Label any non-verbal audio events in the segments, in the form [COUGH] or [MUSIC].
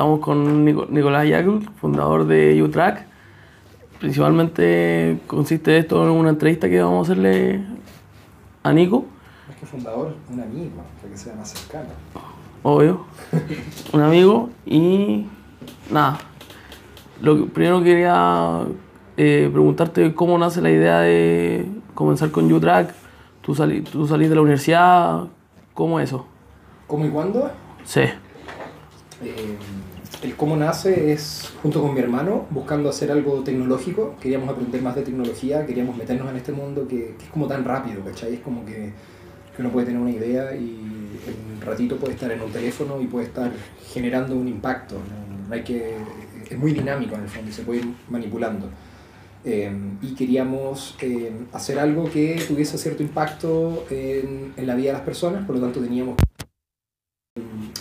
estamos con Nicolás Yakul, fundador de UTrack. Principalmente consiste esto en una entrevista que vamos a hacerle a Nico. Es que fundador, un amigo, para que sea más cercano. Obvio. [LAUGHS] un amigo y nada. Lo que primero quería eh, preguntarte cómo nace la idea de comenzar con UTrack. Tú, salí, tú salís de la universidad, ¿cómo es eso? ¿Cómo y cuándo? Sí. Eh, el cómo nace es junto con mi hermano buscando hacer algo tecnológico. Queríamos aprender más de tecnología, queríamos meternos en este mundo que, es como tan rápido, ¿cachai? Es como que, que, uno puede tener una idea y en un ratito puede estar en un teléfono y puede estar generando un impacto. hay que, es muy dinámico en el fondo se puede ir manipulando. Eh, y queríamos eh, hacer algo que tuviese cierto impacto en la vida de las personas, por lo tanto teníamos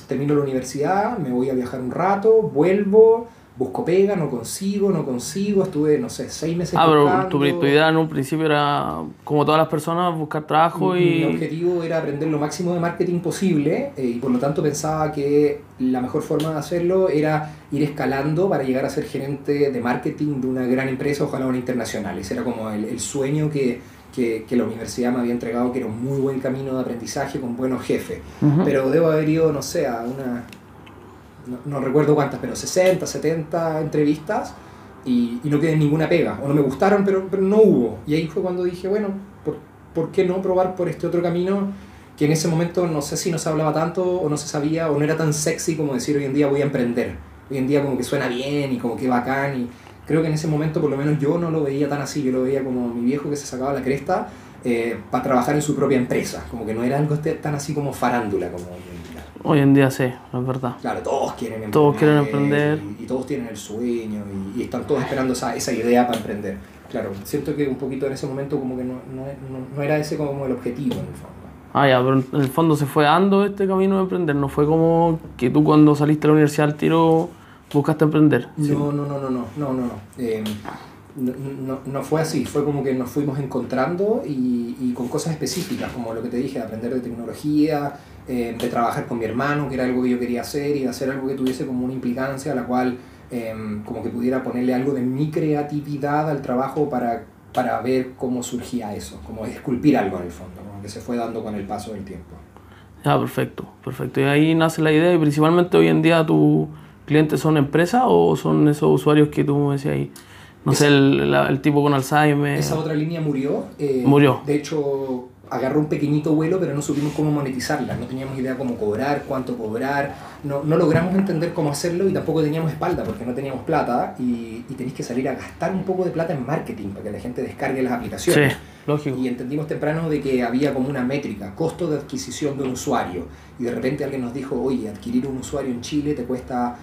termino la universidad, me voy a viajar un rato, vuelvo, busco pega, no consigo, no consigo, estuve, no sé, seis meses Ah, pero tu, idea en un principio era, como todas las personas, buscar trabajo y... Mi objetivo era aprender lo máximo de marketing posible eh, y por lo tanto pensaba que la mejor forma de hacerlo era ir escalando para llegar a ser gerente de marketing de una gran empresa, ojalá una internacional. Ese era como el, el sueño que que, que, la universidad me había entregado, que era un muy buen camino de aprendizaje con buenos jefes. Pero debo haber ido, no sé, a una, no, recuerdo cuántas, pero 60, 70 entrevistas y, y, no quedé ninguna pega. O no me gustaron, pero, pero no hubo. Y ahí fue cuando dije, bueno, ¿por, ¿por qué no probar por este otro camino? que en ese momento no sé si no se hablaba tanto o no se sabía o no era tan sexy como decir hoy en día voy a emprender. Hoy en día como que suena bien y como que bacán y, creo que en ese momento por lo menos yo no lo veía tan así, yo lo veía como mi viejo que se sacaba la cresta eh, para trabajar en su propia empresa, como que no era algo tan así como farándula como hoy en día. Sí, es verdad. Claro, todos quieren emprender. Todos quieren emprender. Y, todos tienen el sueño y, están todos esperando esa, esa, idea para emprender. Claro, siento que un poquito en ese momento como que no, no, no era ese como el objetivo en el fondo. Ah, ya, pero en el fondo se fue dando este camino de emprender, no fue como que tú cuando saliste de la universidad al tiro buscaste emprender. No, no, no, no, no, no, no. Eh, no, no, no, fue así, fue como que nos fuimos encontrando y, y, con cosas específicas, como lo que te dije, de aprender de tecnología, eh, de trabajar con mi hermano, que era algo que yo quería hacer, y de hacer algo que tuviese como una implicancia a la cual eh, como que pudiera ponerle algo de mi creatividad al trabajo para, para ver cómo surgía eso, como esculpir algo en el fondo, como que se fue dando con el paso del tiempo. Ya, perfecto, perfecto. Y ahí nace la idea y principalmente hoy en día tú clientes son empresas o son esos usuarios que tú me decías ahí? No sé, el, el, tipo con Alzheimer. Esa otra línea murió. Eh, murió. De hecho, agarró un pequeñito vuelo, pero no supimos cómo monetizarla. No teníamos idea cómo cobrar, cuánto cobrar. No, no logramos entender cómo hacerlo y tampoco teníamos espalda porque no teníamos plata y, y tenéis que salir a gastar un poco de plata en marketing para que la gente descargue las aplicaciones. Sí, lógico. Y entendimos temprano de que había como una métrica, costo de adquisición de un usuario. Y de repente alguien nos dijo, oye, adquirir un usuario en Chile te cuesta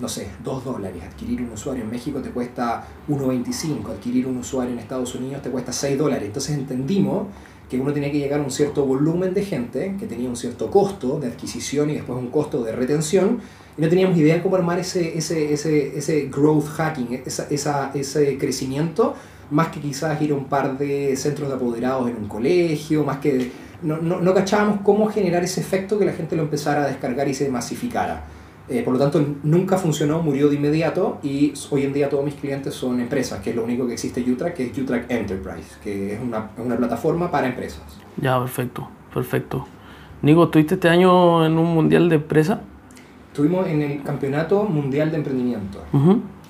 no sé, 2 dólares. Adquirir un usuario en México te cuesta 1,25. Adquirir un usuario en Estados Unidos te cuesta 6 dólares. Entonces entendimos que uno tenía que llegar a un cierto volumen de gente, que tenía un cierto costo de adquisición y después un costo de retención, y no teníamos idea de cómo armar ese, ese, ese, ese growth hacking, esa, esa, ese crecimiento, más que quizás ir a un par de centros de apoderados en un colegio, más que... No, no, no cachábamos cómo generar ese efecto que la gente lo empezara a descargar y se masificara. Eh, por lo tanto, nunca funcionó, murió de inmediato y hoy en día todos mis clientes son empresas, que es lo único que existe Utrack, que es Utrack Enterprise, que es una, una plataforma para empresas. Ya, perfecto, perfecto. Nico, ¿estuviste este año en un mundial de empresa? Estuvimos en el Campeonato Mundial de Emprendimiento.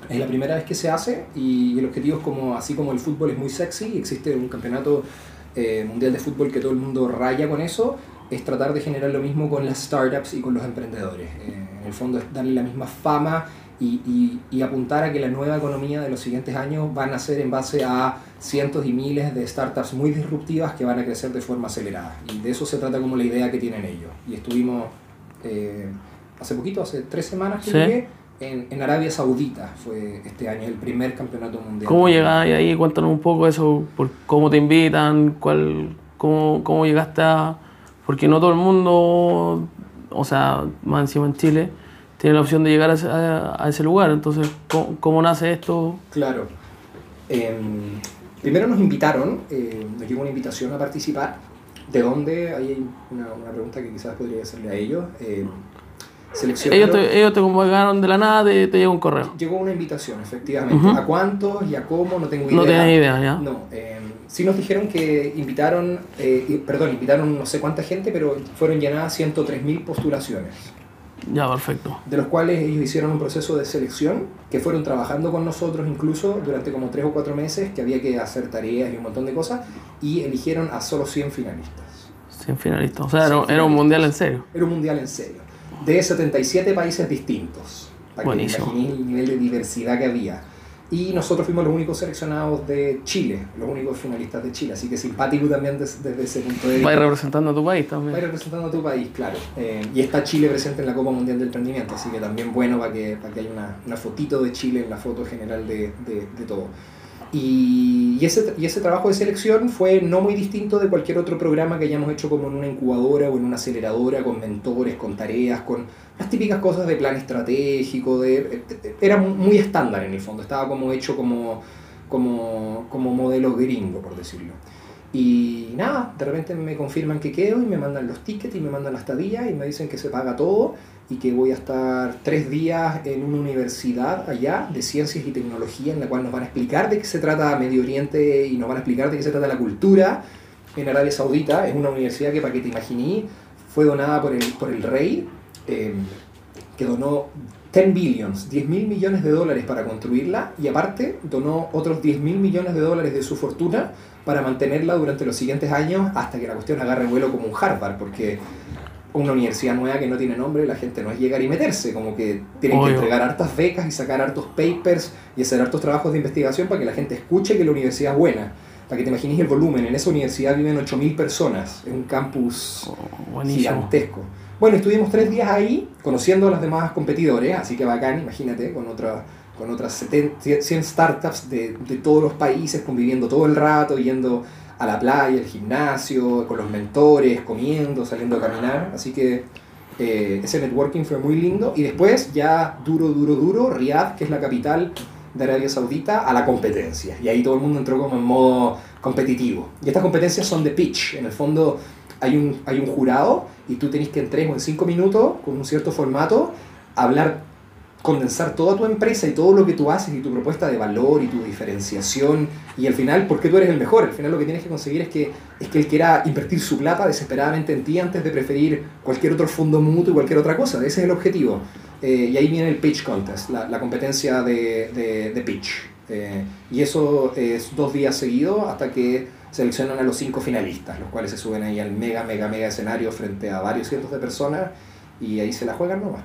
Es la primera vez que se hace y el objetivo es como, así como el fútbol es muy sexy, existe un campeonato eh, mundial de fútbol que todo el mundo raya con eso, es tratar de generar lo mismo con las startups y con los emprendedores. Eh, en el fondo es darle la misma fama y, y, apuntar a que la nueva economía de los siguientes años van a ser en base a cientos y miles de startups muy disruptivas que van a crecer de forma acelerada. Y de eso se trata como la idea que tienen ellos. Y estuvimos eh, hace poquito, hace tres semanas que en, en, Arabia Saudita fue este año el primer campeonato mundial. ¿Cómo llegaste ahí? Cuéntanos un poco eso, por cómo te invitan, cuál, cómo, cómo llegaste a porque no todo el mundo, o sea, más encima en Chile, tiene la opción de llegar a ese, lugar. Entonces, ¿cómo, nace esto? Claro. Em, primero nos invitaron, eh, nos llegó una invitación a participar. ¿De dónde? Ahí hay una, una, pregunta que quizás podría hacerle a ellos. Eh, seleccionaron... Ellos te, ellos te convocaron de la nada, te, te llegó un correo. Llegó una invitación, efectivamente. ¿A cuántos y a cómo? No tengo idea. No tienes idea, ¿ya? No, eh, sí nos dijeron que invitaron, eh, perdón, invitaron no sé cuánta gente, pero fueron llenadas 103.000 postulaciones, Ya, perfecto. de los cuales ellos hicieron un proceso de selección, que fueron trabajando con nosotros incluso durante como 3 o 4 meses, que había que hacer tareas y un montón de cosas, y eligieron a solo 100 finalistas. 100 finalistas. O sea, era, 100 era un finalistas. mundial en serio. Era un mundial en serio, de 77 países distintos, para que Buenísimo. imaginéis el nivel de diversidad que había. Y nosotros fuimos los únicos seleccionados de Chile, los únicos finalistas de Chile, así que simpático también des- desde ese punto de vista. Vais representando a tu país Va también. representando a tu país, claro. Eh, y está Chile presente en la Copa Mundial del Emprendimiento, así que también bueno para que, para que haya una, una fotito de Chile en la foto general de, de, de todo. Y, y ese, y ese trabajo de selección fue no muy distinto de cualquier otro programa que hayamos hecho como en una incubadora o en una aceleradora, con mentores, con tareas, con las típicas cosas de plan estratégico, de, era muy estándar en el fondo, estaba como hecho como, como, como modelo gringo, por decirlo. Y nada, de repente me confirman que quedo y me mandan los tickets y me mandan la estadía y me dicen que se paga todo y que voy a estar tres días en una universidad allá de ciencias y tecnología en la cual nos van a explicar de qué se trata Medio Oriente y nos van a explicar de qué se trata la cultura en Arabia Saudita. Es una universidad que, para que te imaginí, fue donada por el, por el rey, eh, que donó 10 billions, 10 mil millones de dólares para construirla y aparte donó otros 10 mil millones de dólares de su fortuna para mantenerla durante los siguientes años hasta que la cuestión agarre vuelo como un Harvard, porque una universidad nueva que no tiene nombre, la gente no es llegar y meterse, como que tienen que Obvio. entregar hartas becas y sacar hartos papers y hacer hartos trabajos de investigación para que la gente escuche que la universidad es buena. Para que te imagines el volumen, en esa universidad viven 8.000 personas, es un campus Oh, gigantesco. Bueno, estuvimos tres días ahí conociendo a los demás competidores, así que bacán, imagínate, con, otra, con otras 70, 100 startups de, de todos los países, conviviendo todo el rato, yendo a la playa, al gimnasio, con los mentores, comiendo, saliendo a caminar. Así que eh, ese networking fue muy lindo. Y después, ya duro, duro, duro, Riyadh, que es la capital de Arabia Saudita, a la competencia. Y ahí todo el mundo entró como en modo competitivo. Y estas competencias son de pitch. En el fondo hay un, hay un jurado y tú tenés que en 3 o en 5 minutos, con un cierto formato, hablar condensar toda tu empresa y todo lo que tú haces y tu propuesta de valor y tu diferenciación y al final, ¿por qué tú eres el mejor? Al final lo que tienes que conseguir es que, es que él quiera invertir su plata desesperadamente en ti antes de preferir cualquier otro fondo mutuo y cualquier otra cosa. Ese es el objetivo. Eh, y ahí viene el pitch contest, la, la competencia de, de, de pitch. Eh, y eso es dos días seguidos hasta que seleccionan a los cinco finalistas, los cuales se suben ahí al mega, mega, mega escenario frente a varios cientos de personas y ahí se la juegan nomás.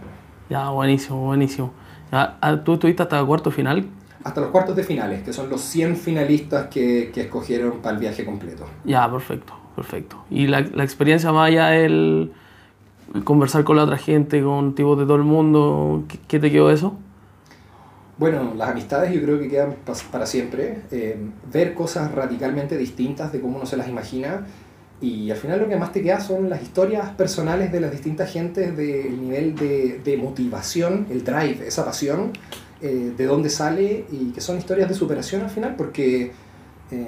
Ya, buenísimo, buenísimo. Ya, ah, ¿Tú estuviste hasta el cuarto final? hasta los cuartos de finales, que son los 100 finalistas que, que escogieron para el viaje completo. Ya, perfecto, perfecto. Y la, la experiencia más allá del el conversar con la otra gente, con tipos de todo el mundo, ¿qué, qué te quedó de eso? Bueno, las amistades yo creo que quedan para siempre. Eh, ver cosas radicalmente distintas de cómo uno se las imagina. Y al final lo que más te queda son las historias personales de las distintas gentes, del nivel de, de motivación, el drive, esa pasión, eh, de dónde sale y que son historias de superación al final, porque eh,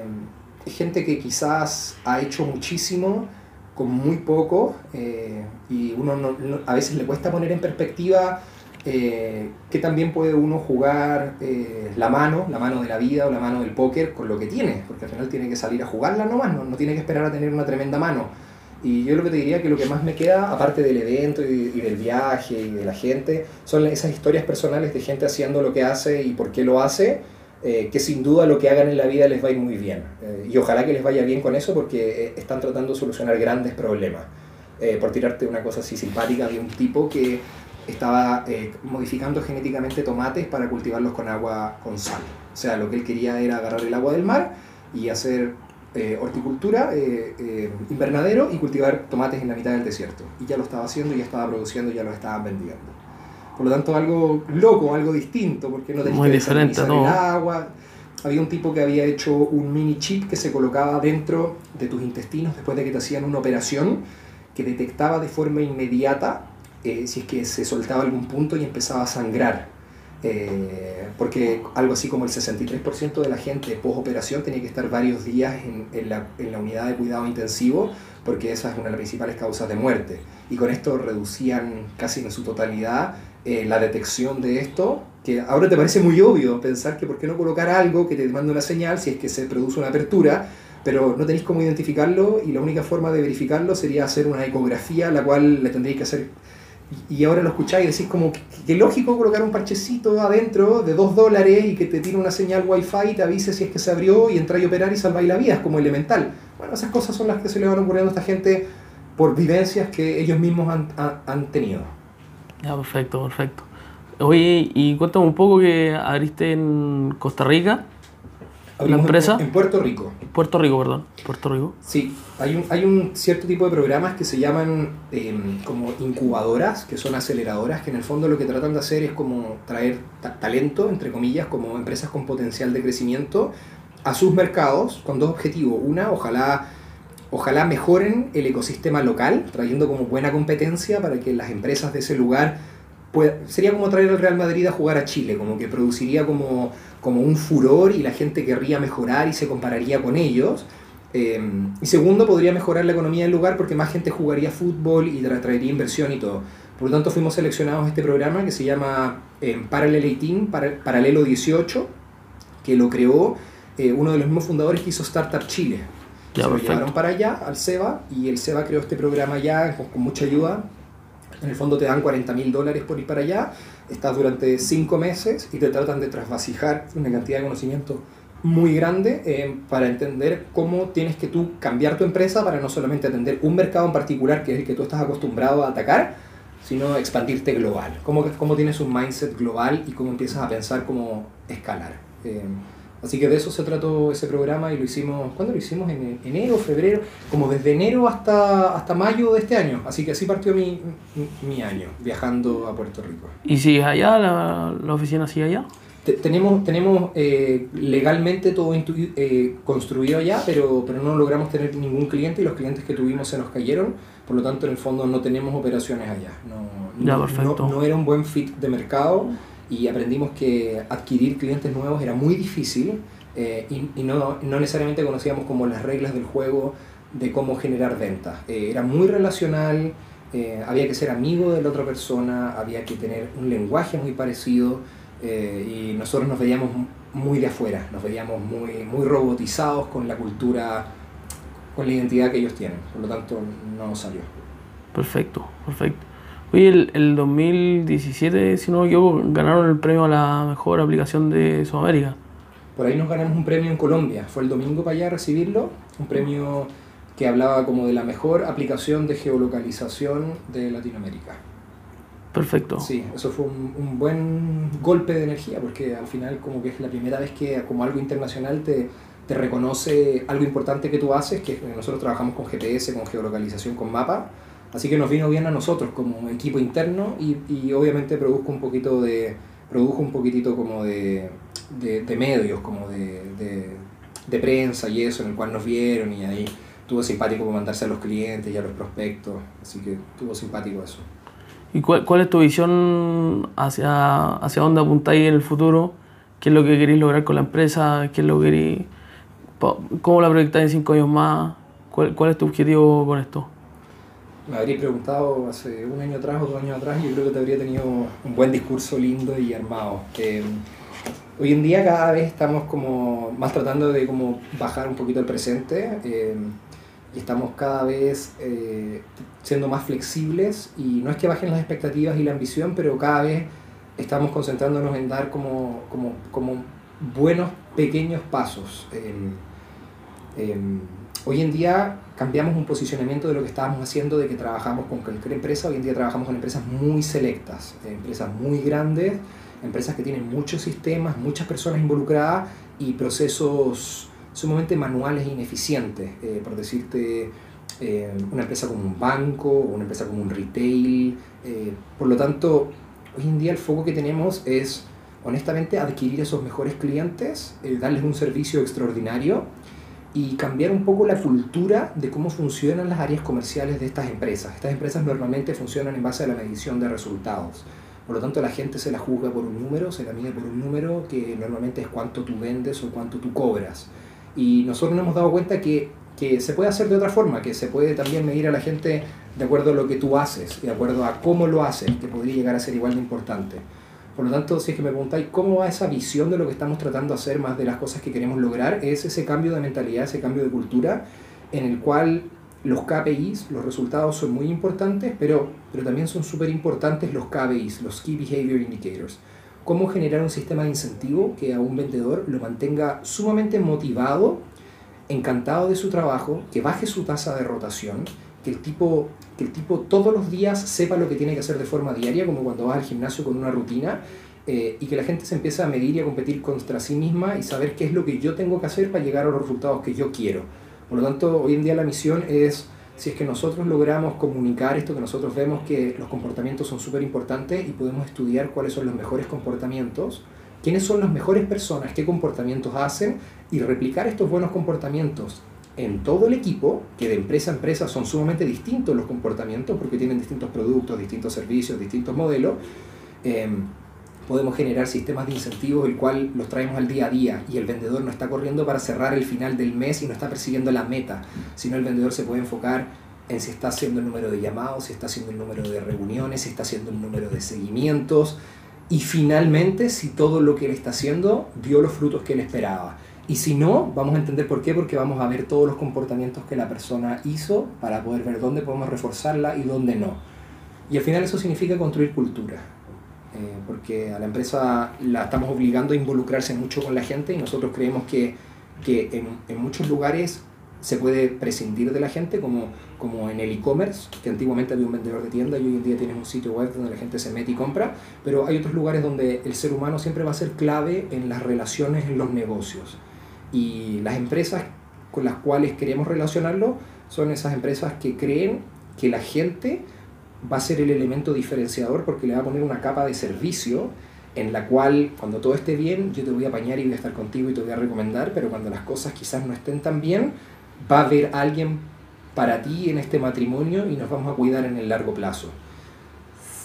es gente que quizás ha hecho muchísimo con muy poco eh, y uno no- no- a veces le cuesta poner en perspectiva eh, que también puede uno jugar eh, la mano, la mano de la vida o la mano del póker con lo que tiene, porque al final tiene que salir a jugarla nomás, no, no tiene que esperar a tener una tremenda mano. Y yo lo que te diría que lo que más me queda, aparte del evento y, del viaje y de la gente, son esas historias personales de gente haciendo lo que hace y por qué lo hace, eh, que sin duda lo que hagan en la vida les va muy bien. Y ojalá que les vaya bien con eso porque están tratando de solucionar grandes problemas. Por tirarte una cosa así simpática, de un tipo que estaba eh, modificando genéticamente tomates para cultivarlos con agua con sal. O sea, lo que él quería era agarrar el agua del mar y hacer eh, horticultura, eh, eh, invernadero y cultivar tomates en la mitad del desierto. Y ya lo estaba haciendo, ya estaba produciendo, ya lo estaban vendiendo. Por lo tanto, algo loco, algo distinto, porque no tenías Muy que diferente, ¿no? el agua. Había un tipo que había hecho un mini chip que se colocaba dentro de tus intestinos después de que te hacían una operación que detectaba de forma inmediata eh, si es que se soltaba algún punto y empezaba a sangrar. Eh, porque algo así como el 63% de la gente post operación tenía que estar varios días en, en, la, en, la, unidad de cuidado intensivo, porque esa es una de las principales causas de muerte. Y con esto reducían casi en su totalidad eh, la detección de esto, que ahora te parece muy obvio pensar que por qué no colocar algo que te mande una señal si es que se produce una apertura, pero no tenéis cómo identificarlo y la única forma de verificarlo sería hacer una ecografía, la cual le tendréis que hacer y ahora lo escucháis y decís como que, lógico colocar un parchecito adentro de 2 dólares y que te tire una señal wifi y te avise si es que se abrió y entráis a operar y salváis la vida, es como elemental. Bueno, esas cosas son las que se le van ocurriendo a esta gente por vivencias que ellos mismos han, han, tenido. Ya, perfecto, perfecto. Oye, y cuéntame un poco que abriste en Costa Rica ¿La empresa? En, Puerto Rico. Puerto Rico, perdón. Puerto Rico. Sí, hay un, hay un cierto tipo de programas que se llaman em, como incubadoras, que son aceleradoras, que en el fondo lo que tratan de hacer es como traer talento, entre comillas, como empresas con potencial de crecimiento a sus mercados con dos objetivos. Una, ojalá, ojalá mejoren el ecosistema local, trayendo como buena competencia para que las empresas de ese lugar sería como traer al Real Madrid a jugar a Chile, como que produciría como, como un furor y la gente querría mejorar y se compararía con ellos. Eh, y segundo, podría mejorar la economía del lugar porque más gente jugaría fútbol y traería inversión y todo. Por lo tanto, fuimos seleccionados a este programa que se llama eh, Parallel 18, Paralelo 18, que lo creó eh, uno de los mismos fundadores que hizo Startup Chile. se lo llevaron para allá, al SEBA, y el SEBA creó este programa ya con mucha ayuda en el fondo te dan 40 mil dólares por ir para allá, estás durante 5 meses y te tratan de trasvasijar una cantidad de conocimiento muy grande eh, para entender cómo tienes que tú cambiar tu empresa para no solamente atender un mercado en particular que es el que tú estás acostumbrado a atacar, sino expandirte global. Cómo, cómo tienes un mindset global y cómo empiezas a pensar cómo escalar. Eh, Así que de eso se trató ese programa y lo hicimos, ¿cuándo lo hicimos? En enero, febrero, como desde enero hasta, hasta mayo de este año. Así que así partió mi, mi año, viajando a Puerto Rico. ¿Y sigue allá? ¿La, la oficina sigue allá? tenemos tenemos eh, legalmente todo eh, construido allá, pero, pero no logramos tener ningún cliente y los clientes que tuvimos se nos cayeron. Por lo tanto, en el fondo no tenemos operaciones allá. No, ya, perfecto. no, no era un buen fit de mercado y aprendimos que adquirir clientes nuevos era muy difícil eh, y, no, no, necesariamente conocíamos como las reglas del juego de cómo generar ventas. Eh, era muy relacional, eh, había que ser amigo de la otra persona, había que tener un lenguaje muy parecido y nosotros nos veíamos muy de afuera, nos veíamos muy, muy robotizados con la cultura, con la identidad que ellos tienen. Por lo tanto, no nos salió. Perfecto, perfecto. Oye, el, el 2017, si no me equivoco, ganaron el premio a la mejor aplicación de Sudamérica. Por ahí nos ganamos un premio en Colombia. Fue el domingo para allá a recibirlo. Un premio que hablaba como de la mejor aplicación de geolocalización de Latinoamérica. Perfecto. Sí, eso fue un, un, buen golpe de energía porque al final como que es la primera vez que como algo internacional te, te reconoce algo importante que tú haces, que nosotros trabajamos con GPS, con geolocalización, con mapa Así que nos vino bien a nosotros como equipo interno y, y obviamente produjo un poquito de, produjo un poquitito como de, de, de medios, como de, de, prensa y eso, en el cual nos vieron y ahí tuvo simpático mandarse a los clientes y a los prospectos, así que tuvo simpático eso. ¿Y cuál, cuál es tu visión hacia, hacia dónde apuntáis en el futuro? ¿Qué es lo que queréis lograr con la empresa? ¿Qué es lo que queréis, ¿Cómo la proyectáis en cinco años más? ¿Cuál, ¿Cuál es tu objetivo con esto? Me habría preguntado hace un año atrás o dos años atrás, yo creo que te habría tenido un buen discurso lindo y armado. Eh, hoy en día cada vez estamos como más tratando de como bajar un poquito el presente eh, y estamos cada vez eh, siendo más flexibles y no es que bajen las expectativas y la ambición, pero cada vez estamos concentrándonos en dar como, como, como buenos pequeños pasos. Hoy en día cambiamos un posicionamiento de lo que estábamos haciendo, de que trabajamos con cualquier empresa, hoy en día trabajamos con empresas muy selectas, eh, empresas muy grandes, empresas que tienen muchos sistemas, muchas personas involucradas y procesos sumamente manuales e ineficientes. Eh, por decirte, eh, una empresa como un banco una empresa como un retail. por lo tanto, hoy en día el foco que tenemos es, honestamente, adquirir esos mejores clientes, darles un servicio extraordinario y cambiar un poco la cultura de cómo funcionan las áreas comerciales de estas empresas. Estas empresas normalmente funcionan en base a la medición de resultados. Por lo tanto, la gente se la juzga por un número, se la mide por un número que normalmente es cuánto tú vendes o cuánto tú cobras. Y nosotros nos hemos dado cuenta que, que se puede hacer de otra forma, que se puede también medir a la gente de acuerdo a lo que tú haces, de acuerdo a cómo lo haces, que podría llegar a ser igual de importante. Por lo tanto, si es que me preguntáis cómo va esa visión de lo que estamos tratando de hacer, más de las cosas que queremos lograr, es ese cambio de mentalidad, ese cambio de cultura, en el cual los KPIs, los resultados son muy importantes, pero, pero también son súper importantes los KPIs, los Key Behavior Indicators. Cómo generar un sistema de incentivo que a un vendedor lo mantenga sumamente motivado, encantado de su trabajo, que baje su tasa de rotación, que el tipo que el tipo todos los días sepa lo que tiene que hacer de forma diaria, como cuando vas al gimnasio con una rutina, eh, y que la gente se empiece a medir y a competir contra sí misma y saber qué es lo que yo tengo que hacer para llegar a los resultados que yo quiero. Por lo tanto, hoy en día la misión es, si es que nosotros logramos comunicar esto, que nosotros vemos que los comportamientos son súper importantes y podemos estudiar cuáles son los mejores comportamientos, quiénes son las mejores personas, qué comportamientos hacen y replicar estos buenos comportamientos en todo el equipo, que de empresa a empresa son sumamente distintos los comportamientos porque tienen distintos productos, distintos servicios, distintos modelos, em, podemos generar sistemas de incentivos el cual los traemos al día a día y el vendedor no está corriendo para cerrar el final del mes y no está persiguiendo la meta, sino el vendedor se puede enfocar en si está haciendo el número de llamados, si está haciendo el número de reuniones, si está haciendo el número de seguimientos y finalmente si todo lo que él está haciendo dio los frutos que él esperaba. Y si no, vamos a entender por qué, porque vamos a ver todos los comportamientos que la persona hizo para poder ver dónde podemos reforzarla y dónde no. Y al final eso significa construir cultura, eh, porque a la empresa la estamos obligando a involucrarse mucho con la gente y nosotros creemos que, que en, en muchos lugares se puede prescindir de la gente, como, como en el e-commerce, que antiguamente había un vendedor de tienda y hoy en día tienes un sitio web donde la gente se mete y compra, pero hay otros lugares donde el ser humano siempre va a ser clave en las relaciones en los negocios. Y las empresas con las cuales queremos relacionarlo son esas empresas que creen que la gente va a ser el elemento diferenciador porque le va a poner una capa de servicio en la cual cuando todo esté bien yo te voy a apañar y voy a estar contigo y te voy a recomendar, pero cuando las cosas quizás no estén tan bien, va a haber alguien para ti en este matrimonio y nos vamos a cuidar en el largo plazo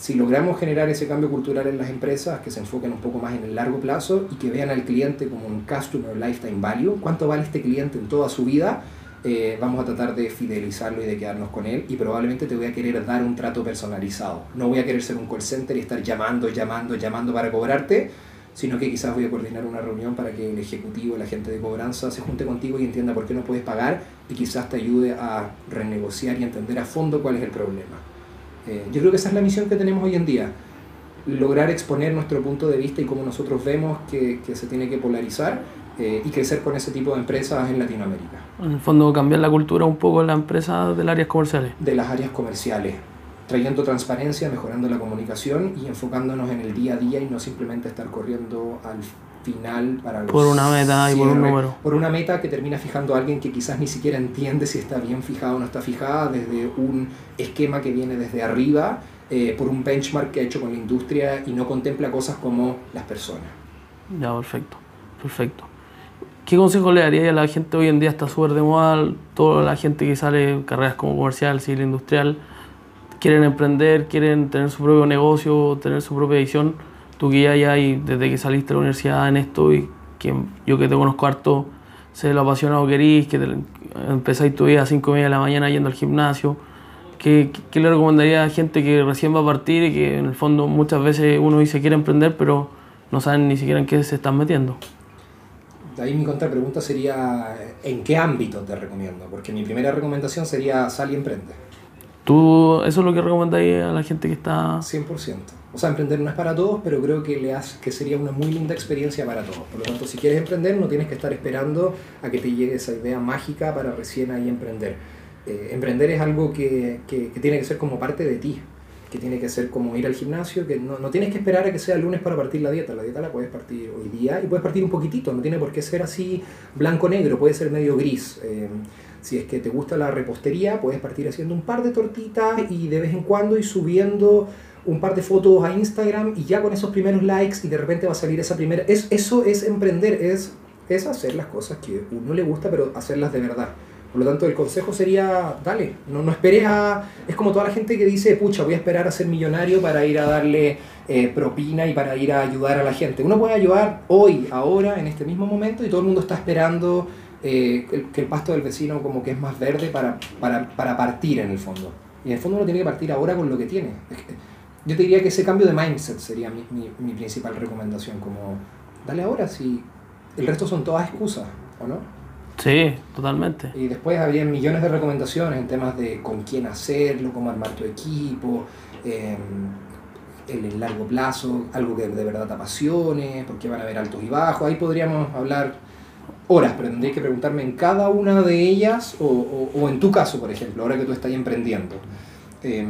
si logramos generar ese cambio cultural en las empresas, que se enfoquen un poco más en el largo plazo y que vean al cliente como un customer lifetime value, cuánto vale este cliente en toda su vida, eh, vamos a tratar de fidelizarlo y de quedarnos con él y probablemente te voy a querer dar un trato personalizado. No voy a querer ser un call center y estar llamando, llamando, llamando para cobrarte, sino que quizás voy a coordinar una reunión para que el ejecutivo, la gente de cobranza se junte contigo y entienda por qué no puedes pagar y quizás te ayude a renegociar y entender a fondo cuál es el problema. Eh, yo creo que esa es la misión que tenemos hoy en día, lograr exponer nuestro punto de vista y cómo nosotros vemos que, que se tiene que polarizar eh, y crecer con ese tipo de empresas en Latinoamérica. En el fondo cambiar la cultura un poco en las empresas de las áreas comerciales. De las áreas comerciales, trayendo transparencia, mejorando la comunicación y enfocándonos en el día a día y no simplemente estar corriendo al final para Por una meta y por un número. Por una meta que termina fijando a alguien que quizás ni siquiera entiende si está bien fijada o no está fijada, desde un esquema que viene desde arriba, eh, por un benchmark que ha hecho con la industria y no contempla cosas como las personas. Ya, perfecto, perfecto. ¿Qué consejo le daría a la gente hoy en día? Está súper de moda, toda la gente que sale carreras como comercial, civil, industrial, quieren emprender, quieren tener su propio negocio, tener su propia edición tú que ya hay desde que saliste de la universidad en esto y que yo que te conozco harto, sé lo apasionado que eres, que empezáis tu vida a 5 y media de la mañana yendo al gimnasio. ¿Qué, ¿Qué, le recomendaría a gente que recién va a partir y que en el fondo muchas veces uno dice quiere emprender pero no saben ni siquiera en qué se están metiendo? De ahí mi contrapregunta sería, ¿en qué ámbito te recomiendo? Porque mi primera recomendación sería sal y emprende. ¿Tú eso es lo que recomendáis a la gente que está...? 100%. O sea, emprender no es para todos, pero creo que, le hace, que sería una muy linda experiencia para todos. Por lo tanto, si quieres emprender, no tienes que estar esperando a que te llegue esa idea mágica para recién ahí emprender. Eh, emprender es algo que, que, que, tiene que ser como parte de ti, que tiene que ser como ir al gimnasio, que no, no tienes que esperar a que sea el lunes para partir la dieta. La dieta la puedes partir hoy día y puedes partir un poquitito, no tiene por qué ser así blanco-negro, puede ser medio gris. Eh, si es que te gusta la repostería, puedes partir haciendo un par de tortitas y de vez en cuando ir subiendo un par de fotos a Instagram y ya con esos primeros likes y de repente va a salir esa primera... Es, eso es emprender, es, es hacer las cosas que uno le gusta, pero hacerlas de verdad. Por lo tanto, el consejo sería, dale, no, no esperes a... Es como toda la gente que dice, pucha, voy a esperar a ser millonario para ir a darle eh, propina y para ir a ayudar a la gente. Uno puede ayudar hoy, ahora, en este mismo momento, y todo el mundo está esperando eh, que el pasto del vecino como que es más verde para, para, para, partir en el fondo. Y en el fondo uno tiene que partir ahora con lo que tiene. Yo te diría que ese cambio de mindset sería mi, mi, mi principal recomendación, como, dale ahora si el resto son todas excusas, ¿o no? Sí, totalmente. Y después había millones de recomendaciones en temas de con quién hacerlo, cómo armar tu equipo, eh, en el largo plazo, algo que de verdad te apasione, porque van a haber altos y bajos. Ahí podríamos hablar horas, pero tendrías que preguntarme en cada una de ellas o, o, o en tu caso, por ejemplo, ahora que tú estás emprendiendo. Eh,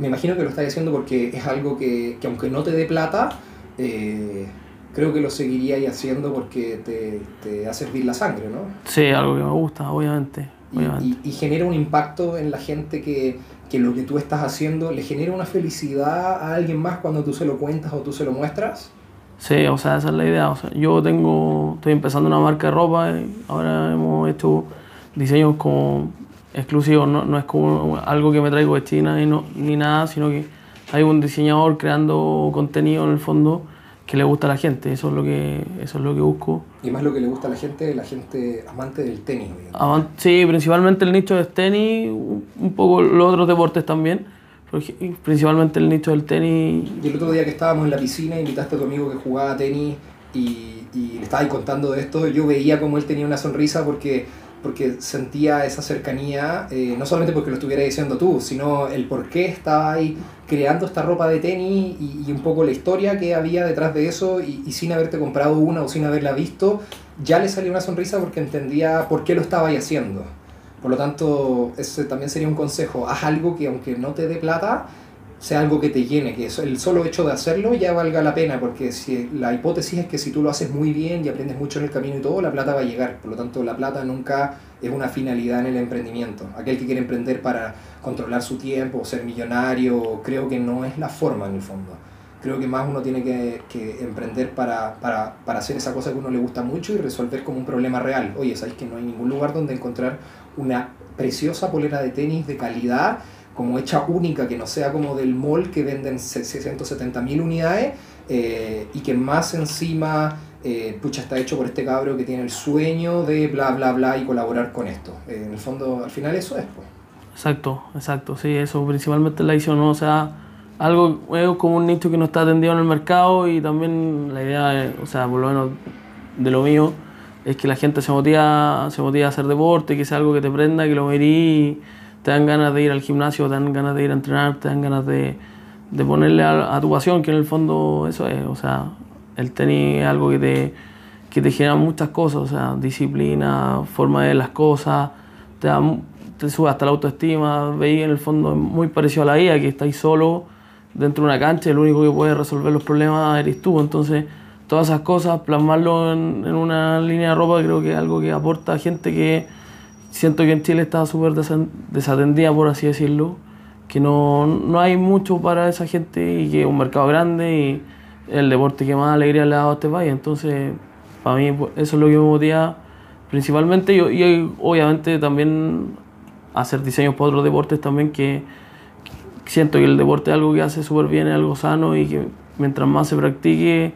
me imagino que lo estás haciendo porque es algo que, que aunque no te dé plata, eh, creo que lo seguiría haciendo porque te, te, hace hervir la sangre, ¿no? Sí, algo que me gusta, obviamente. obviamente. Y, y, y, genera un impacto en la gente que, que, lo que tú estás haciendo le genera una felicidad a alguien más cuando tú se lo cuentas o tú se lo muestras. Sí, o sea, esa es la idea. O sea, yo tengo, estoy empezando una marca de ropa y ahora hemos hecho diseños como exclusivos, no, no es como algo que me traigo de China y no, ni nada, sino que hay un diseñador creando contenido en el fondo que le gusta a la gente, eso es lo que eso es lo que busco. Y más lo que le gusta a la gente, la gente amante del tenis. Sí, principalmente el nicho del tenis, un poco los otros deportes también, principalmente el nicho del tenis. Y el otro día que estábamos en la piscina, invitaste a tu amigo que jugaba tenis y, y le estabas contando de esto, yo veía como él tenía una sonrisa porque porque sentía esa cercanía, eh, no solamente porque lo estuviera diciendo tú, sino el por qué estaba ahí creando esta ropa de tenis y, un poco la historia que había detrás de eso y, y, sin haberte comprado una o sin haberla visto, ya le salió una sonrisa porque entendía por qué lo estaba ahí haciendo. Por lo tanto, ese también sería un consejo, haz algo que aunque no te dé plata, sea algo que te llene, que el solo hecho de hacerlo ya valga la pena, porque si la hipótesis es que si tú lo haces muy bien y aprendes mucho en el camino y todo, la plata va a llegar. Por lo tanto, la plata nunca es una finalidad en el emprendimiento. Aquel que quiere emprender para controlar su tiempo, ser millonario, creo que no es la forma en el fondo. Creo que más uno tiene que, que emprender para, para, para, hacer esa cosa que uno le gusta mucho y resolver como un problema real. Oye, ¿sabéis que no hay ningún lugar donde encontrar una preciosa polera de tenis de calidad como hecha única, que no sea como del mall que venden 670 mil unidades eh, y que más encima, eh, pucha, está hecho por este cabro que tiene el sueño de bla, bla, bla y colaborar con esto. Eh, en el fondo, al final eso es, pues. Exacto, exacto, sí, eso principalmente la edición, ¿no? o sea, algo como un nicho que no está atendido en el mercado y también la idea, es, o sea, por lo menos de lo mío, es que la gente se motiva, se motiva a hacer deporte, que sea algo que te prenda, que lo verí te dan ganas de ir al gimnasio, te dan ganas de ir a entrenar, te dan ganas de, de ponerle a, a, tu pasión, que en el fondo eso es, o sea, el tenis es algo que te, que te genera muchas cosas, o sea, disciplina, forma de ver las cosas, te, da, te sube hasta la autoestima, veis en el fondo muy parecido a la vida, que estáis solo dentro de una cancha, el único que puede resolver los problemas eres tú, entonces todas esas cosas, plasmarlo en una línea de ropa creo que es algo que aporta a gente que siento que en Chile está súper desatendida, por así decirlo, que no, no, hay mucho para esa gente y que es un mercado grande y el deporte que más alegría le ha dado a este país. Entonces, para mí eso es lo que me motiva principalmente y, obviamente también hacer diseños para otros deportes también que siento que el deporte es algo que hace súper bien, es algo sano y que mientras más se practique,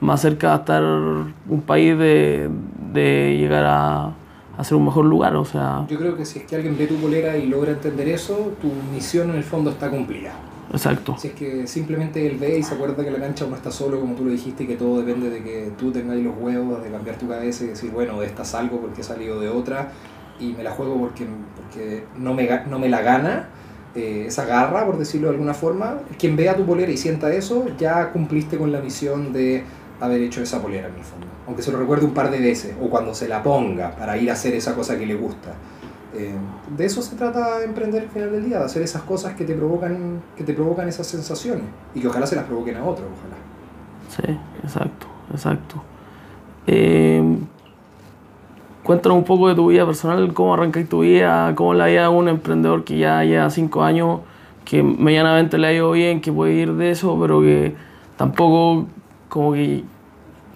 más cerca va a estar un país de, de llegar a hacer un mejor lugar, o sea... Yo creo que si es que alguien ve tu polera y logra entender eso, tu misión en el fondo está cumplida. Exacto. Si es que simplemente él ve y se acuerda que la cancha no está solo, como tú lo dijiste, y que todo depende de que tú tengas los huevos de cambiar tu cabeza y decir, bueno, de esta salgo porque he salido de otra y me la juego porque, porque no, me, no me la gana, eh, esa garra, por decirlo de alguna forma, quien vea tu polera y sienta eso, ya cumpliste con la misión de haber hecho esa polera en el fondo. Aunque se lo recuerde un par de veces, o cuando se la ponga para ir a hacer esa cosa que le gusta. Eh, de eso se trata emprender al final del día, de hacer esas cosas que te provocan, que te provocan esas sensaciones y que ojalá se las provoquen a otros, ojalá. Sí, exacto, exacto. Eh, cuéntanos un poco de tu vida personal, cómo arrancáis tu vida, cómo la vida de un emprendedor que ya lleva cinco años, que medianamente le ha ido bien, que puede ir de eso, pero que tampoco como que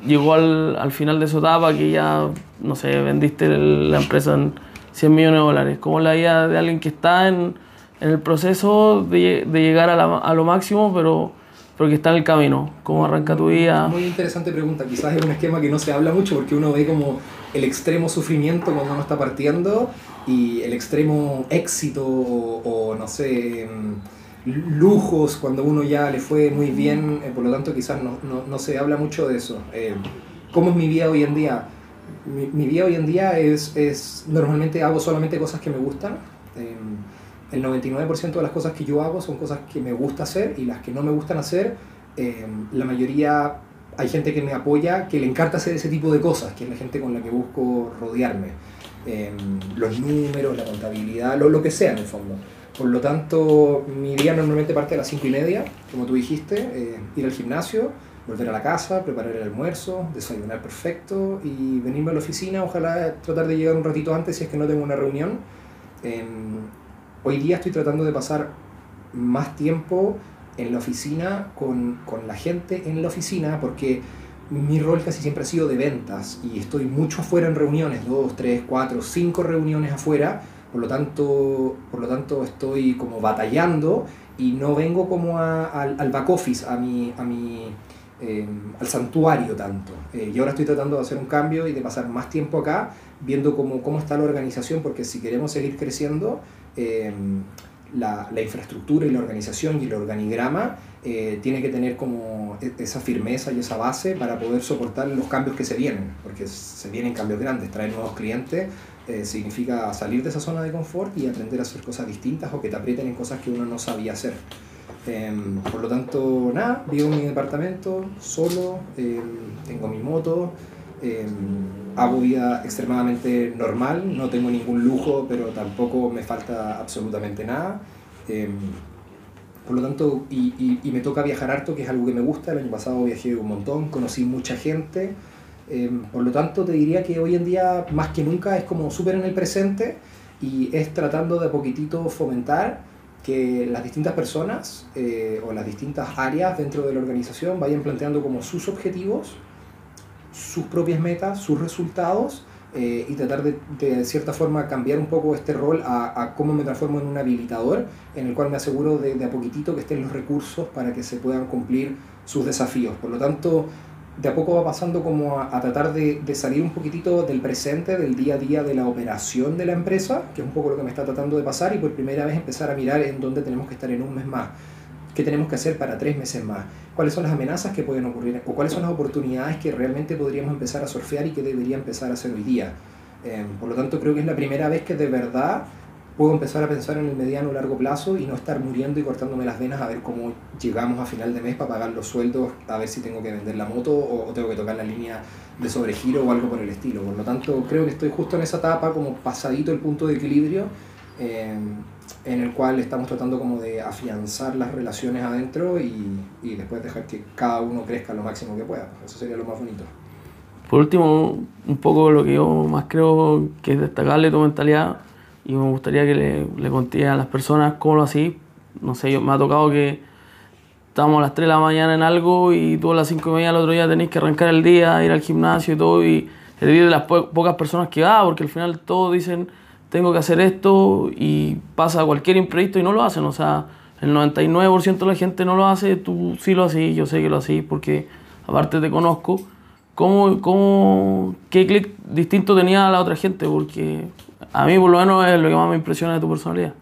llegó al, al, final de su etapa, que ya no sé, vendiste la empresa en 100 millones de dólares. ¿Cómo la vida de alguien que está en, en el proceso de, de llegar a, la, a, lo máximo, pero, pero que está en el camino? ¿Cómo arranca tu vida? Muy interesante pregunta. Quizás es un esquema que no se habla mucho porque uno ve como el extremo sufrimiento cuando uno está partiendo y el extremo éxito o, no sé, lujos cuando uno ya le fue muy bien, eh, por lo tanto quizás no, no, no, se habla mucho de eso. Eh, ¿Cómo es mi vida hoy en día? Mi, mi vida hoy en día es, es, normalmente hago solamente cosas que me gustan. Eh, el 99% de las cosas que yo hago son cosas que me gusta hacer y las que no me gustan hacer, la mayoría hay gente que me apoya, que le encanta hacer ese tipo de cosas, que es la gente con la que busco rodearme. Eh, los números, la contabilidad, lo, lo, que sea en el fondo. Por lo tanto, mi día normalmente parte a las 5 y media, como tú dijiste, eh, ir al gimnasio, volver a la casa, preparar el almuerzo, desayunar perfecto y venirme a la oficina, ojalá tratar de llegar un ratito antes si es que no tengo una reunión. Eh, hoy día estoy tratando de pasar más tiempo en la oficina con, con, la gente en la oficina porque mi rol casi siempre ha sido de ventas y estoy mucho afuera en reuniones, dos, tres, cuatro, cinco reuniones afuera, por lo tanto, por lo tanto estoy como batallando y no vengo como a, al, al, back office, a mi, a mi, eh, al santuario tanto. Eh, y ahora estoy tratando de hacer un cambio y de pasar más tiempo acá, viendo cómo, cómo está la organización, porque si queremos seguir creciendo, eh, la, la, infraestructura y la organización y el organigrama eh, tiene que tener como e, esa firmeza y esa base para poder soportar los cambios que se vienen, porque se vienen cambios grandes, traer nuevos clientes eh, significa salir de esa zona de confort y aprender a hacer cosas distintas o que te aprieten en cosas que uno no sabía hacer. Eh, por lo tanto, nada, vivo en mi departamento solo, em, tengo mi moto, em, hago vida extremadamente normal, no tengo ningún lujo, pero tampoco me falta absolutamente nada. Por lo tanto, y, y, me toca viajar harto, que es algo que me gusta. El año pasado viajé un montón, conocí mucha gente. Eh, por lo tanto, te diría que hoy en día, más que nunca, es como súper en el presente y es tratando de a poquitito fomentar que las distintas personas eh, o las distintas áreas dentro de la organización vayan planteando como sus objetivos sus propias metas, sus resultados eh, y tratar de, de cierta forma cambiar un poco este rol a, a, cómo me transformo en un habilitador en el cual me aseguro de, de, a poquitito que estén los recursos para que se puedan cumplir sus desafíos. Por lo tanto, de a poco va pasando como a, a tratar de, salir un poquitito del presente, del día a día de la operación de la empresa, que es un poco lo que me está tratando de pasar, y por primera vez empezar a mirar en dónde tenemos que estar en un mes más. Qué tenemos que hacer para tres meses más, cuáles son las amenazas que pueden ocurrir o cuáles son las oportunidades que realmente podríamos empezar a surfear y que debería empezar a hacer hoy día. Eh, por lo tanto, creo que es la primera vez que de verdad puedo empezar a pensar en el mediano o largo plazo y no estar muriendo y cortándome las venas a ver cómo llegamos a final de mes para pagar los sueldos, a ver si tengo que vender la moto o, o tengo que tocar la línea de sobregiro o algo por el estilo. Por lo tanto, creo que estoy justo en esa etapa, como pasadito el punto de equilibrio. Eh, en el cual estamos tratando como de afianzar las relaciones adentro y, y, después dejar que cada uno crezca lo máximo que pueda. Eso sería lo más bonito. Por último, un poco lo que yo más creo que es destacable tu mentalidad y me gustaría que le, le conté a las personas cómo lo hacís. No sé, yo, me ha tocado que estamos a las 3 de la mañana en algo y tú a las 5 y media el otro día tenéis que arrancar el día, ir al gimnasio y todo y el de las po pocas personas que va, porque al final todos dicen tengo que hacer esto y pasa cualquier imprevisto y no lo hacen. O sea, el 99% de la gente no lo hace, tú sí lo haces, yo sé que lo haces porque aparte te conozco. ¿Cómo, cómo, ¿Qué clic distinto tenía la otra gente? Porque a mí por lo menos es lo que más me impresiona de tu personalidad.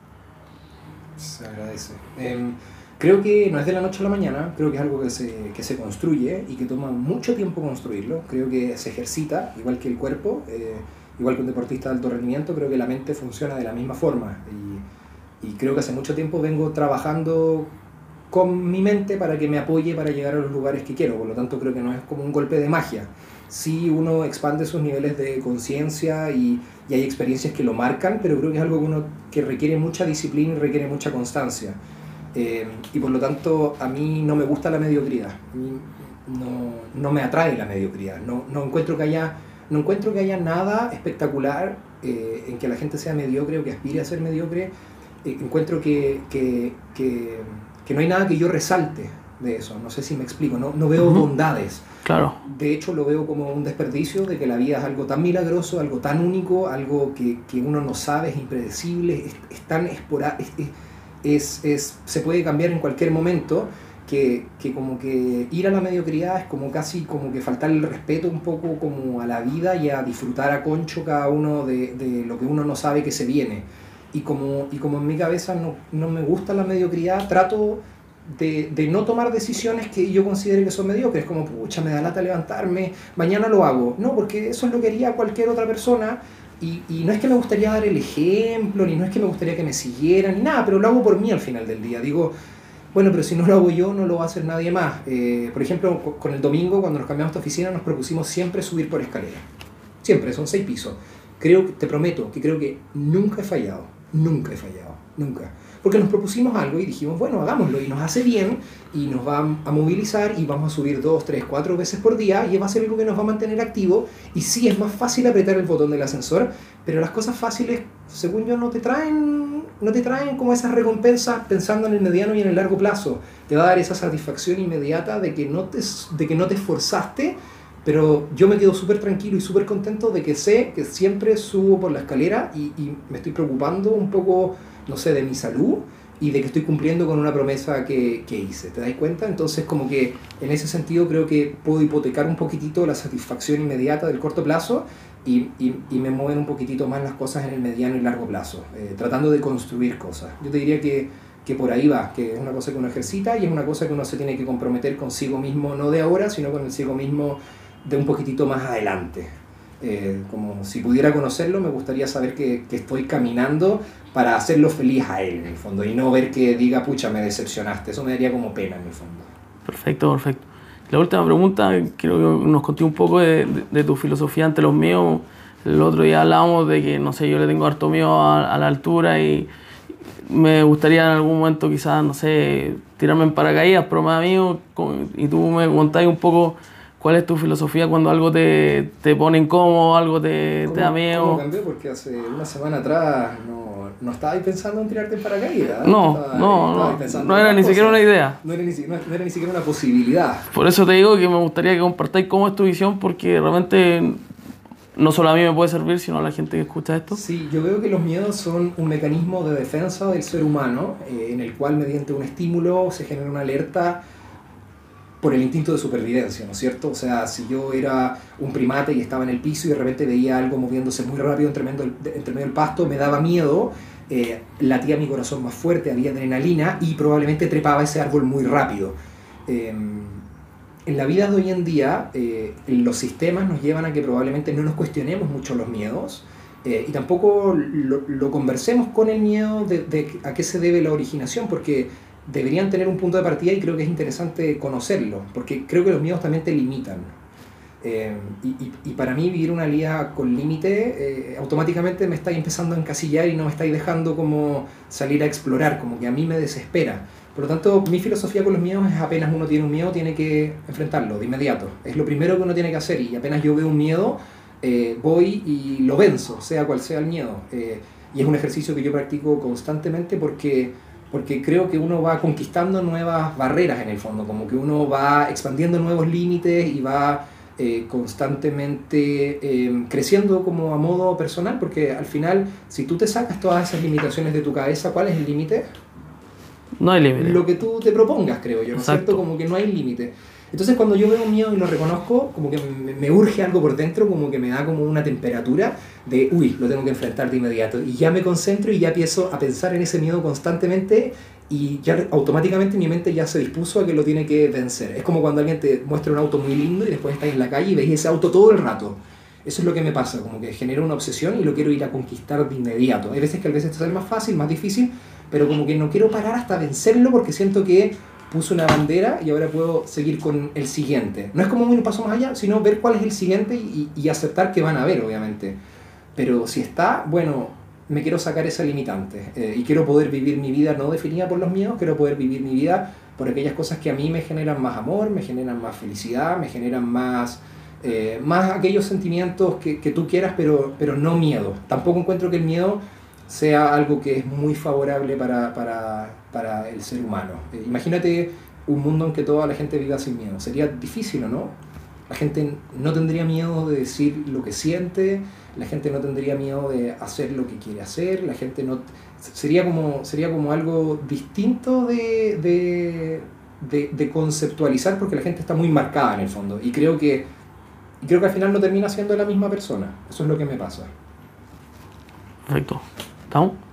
Se agradece. Eh, creo que no es de la noche a la mañana, creo que es algo que se, que se construye y que toma mucho tiempo construirlo. Creo que se ejercita, igual que el cuerpo. Eh, igual que un deportista de alto rendimiento, creo que la mente funciona de la misma forma. Y, y, creo que hace mucho tiempo vengo trabajando con mi mente para que me apoye para llegar a los lugares que quiero. Por lo tanto, creo que no es como un golpe de magia. Sí, uno expande sus niveles de conciencia y, y, hay experiencias que lo marcan, pero creo que es algo que, uno, que requiere mucha disciplina y requiere mucha constancia. Eh, y por lo tanto, a mí no me gusta la mediocridad. No, no me atrae la mediocridad. No, no encuentro que haya no encuentro que haya nada espectacular eh, en que la gente sea mediocre o que aspire a ser mediocre. Eh, encuentro que, que, que, que, no hay nada que yo resalte de eso. No sé si me explico. No, no veo uh -huh. bondades. Claro. De hecho, lo veo como un desperdicio de que la vida es algo tan milagroso, algo tan único, algo que, que uno no sabe, es impredecible, es, es tan esporádico, es, es, se puede cambiar en cualquier momento. Que, que, como que ir a la mediocridad es como casi como que faltar el respeto un poco como a la vida y a disfrutar a concho cada uno de, de lo que uno no sabe que se viene. Y como, y como en mi cabeza no, no me gusta la mediocridad, trato de, de, no tomar decisiones que yo considere que son mediocres, como, pucha, me da lata levantarme, mañana lo hago. No, porque eso es lo que haría cualquier otra persona. Y, y, no es que me gustaría dar el ejemplo, ni no es que me gustaría que me siguieran, ni nada, pero lo hago por mí al final del día. Digo, bueno, pero si no lo hago yo, no lo va a hacer nadie más. Eh, por ejemplo, con el domingo, cuando nos cambiamos de oficina, nos propusimos siempre subir por escalera. Siempre, son seis pisos. Creo, te prometo que creo que nunca he fallado. Nunca he fallado. Nunca porque nos propusimos algo y dijimos, bueno, hagámoslo y nos hace bien y nos va a movilizar y vamos a subir dos, tres, cuatro veces por día y va a ser algo que nos va a mantener activo y sí es más fácil apretar el botón del ascensor, pero las cosas fáciles, según yo, no te traen, no te traen como esas recompensas pensando en el mediano y en el largo plazo. Te va a dar esa satisfacción inmediata de que no te, de que no te esforzaste, pero yo me quedo súper tranquilo y súper contento de que sé que siempre subo por la escalera y, y me estoy preocupando un poco no sé, de mi salud y de que estoy cumpliendo con una promesa que, que hice. ¿Te das cuenta? Entonces, como que en ese sentido creo que puedo hipotecar un poquitito la satisfacción inmediata del corto plazo y, y, y me mueven un poquitito más las cosas en el mediano y largo plazo, eh, tratando de construir cosas. Yo te diría que, que por ahí va, que es una cosa que uno ejercita y es una cosa que uno se tiene que comprometer consigo mismo, no de ahora, sino con el mismo de un poquitito más adelante. Eh, como si pudiera conocerlo, me gustaría saber que, que, estoy caminando para hacerlo feliz a él, en el fondo, y no ver que diga, pucha, me decepcionaste. Eso me daría como pena, en el fondo. Perfecto, perfecto. La última pregunta, quiero que nos conté un poco de, de, tu filosofía ante los míos. El otro día hablábamos de que, no sé, yo le tengo harto miedo a, a la altura y me gustaría en algún momento quizás, no sé, tirarme en paracaídas, pero me da miedo, y tú me contáis un poco ¿Cuál es tu filosofía cuando algo te, te pone incómodo, algo te, te da miedo? ¿Cómo cambió? Porque hace una semana atrás no, no estabas pensando en tirarte en paracaídas. No, estaba, no, no, no era ni cosa. siquiera una idea. No era, ni, no, no era, ni, siquiera una posibilidad. Por eso te digo que me gustaría que compartáis cómo es tu visión, porque realmente no solo a mí me puede servir, sino a la gente que escucha esto. Sí, yo veo que los miedos son un mecanismo de defensa del ser humano, eh, en el cual mediante un estímulo se genera una alerta por el instinto de supervivencia, ¿no es cierto? O sea, si yo era un primate y estaba en el piso y de repente veía algo moviéndose muy rápido entre medio, entre del pasto, me daba miedo, eh, latía mi corazón más fuerte, había adrenalina y probablemente trepaba ese árbol muy rápido. Eh, en la vida de hoy en día, eh, los sistemas nos llevan a que probablemente no nos cuestionemos mucho los miedos, eh, y tampoco lo, conversemos con el miedo de, a qué se debe la originación, porque deberían tener un punto de partida y creo que es interesante conocerlo, porque creo que los miedos también te limitan. Eh, y, y, y, para mí vivir una vida con límite eh, automáticamente me estáis empezando a encasillar y no me estáis dejando como salir a explorar, como que a mí me desespera. Por lo tanto, mi filosofía con los miedos es apenas uno tiene un miedo, tiene que enfrentarlo de inmediato. Es lo primero que uno tiene que hacer y apenas yo veo un miedo, eh, voy y lo venzo, sea cual sea el miedo. Eh, y es un ejercicio que yo practico constantemente porque porque creo que uno va conquistando nuevas barreras en el fondo, como que uno va expandiendo nuevos límites y va eh, constantemente eh, creciendo como a modo personal, porque al final, si tú te sacas todas esas limitaciones de tu cabeza, ¿cuál es el límite? No hay límite. Lo que tú te propongas, creo yo, ¿no es cierto? Como que no hay límite. Entonces cuando yo veo miedo y lo reconozco, como que me, urge algo por dentro, como que me da como una temperatura de, uy, lo tengo que enfrentar de inmediato. Y ya me concentro y ya empiezo a pensar en ese miedo constantemente y ya automáticamente mi mente ya se dispuso a que lo tiene que vencer. Es como cuando alguien te muestra un auto muy lindo y después estás en la calle y ves ese auto todo el rato. Eso es lo que me pasa, como que genero una obsesión y lo quiero ir a conquistar de inmediato. Hay veces que a veces te sale más fácil, más difícil, pero como que no quiero parar hasta vencerlo porque siento que puse una bandera y ahora puedo seguir con el siguiente. No es como un paso más allá, sino ver cuál es el siguiente y, y aceptar que van a haber, obviamente. Pero si está, bueno, me quiero sacar esa limitante eh, y quiero poder vivir mi vida no definida por los miedos, quiero poder vivir mi vida por aquellas cosas que a mí me generan más amor, me generan más felicidad, me generan más, eh, más aquellos sentimientos que, que tú quieras, pero, pero no miedo. Tampoco encuentro que el miedo sea algo que es muy favorable para, para, para el ser humano. Eh, imagínate un mundo en que toda la gente viva sin miedo. Sería difícil, ¿o no? La gente no tendría miedo de decir lo que siente, la gente no tendría miedo de hacer lo que quiere hacer, la gente no... Sería como, sería como algo distinto de, de, de, conceptualizar porque la gente está muy marcada en el fondo y creo que, creo que al final no termina siendo la misma persona. Eso es lo que me pasa. Perfecto. ¿Estamos?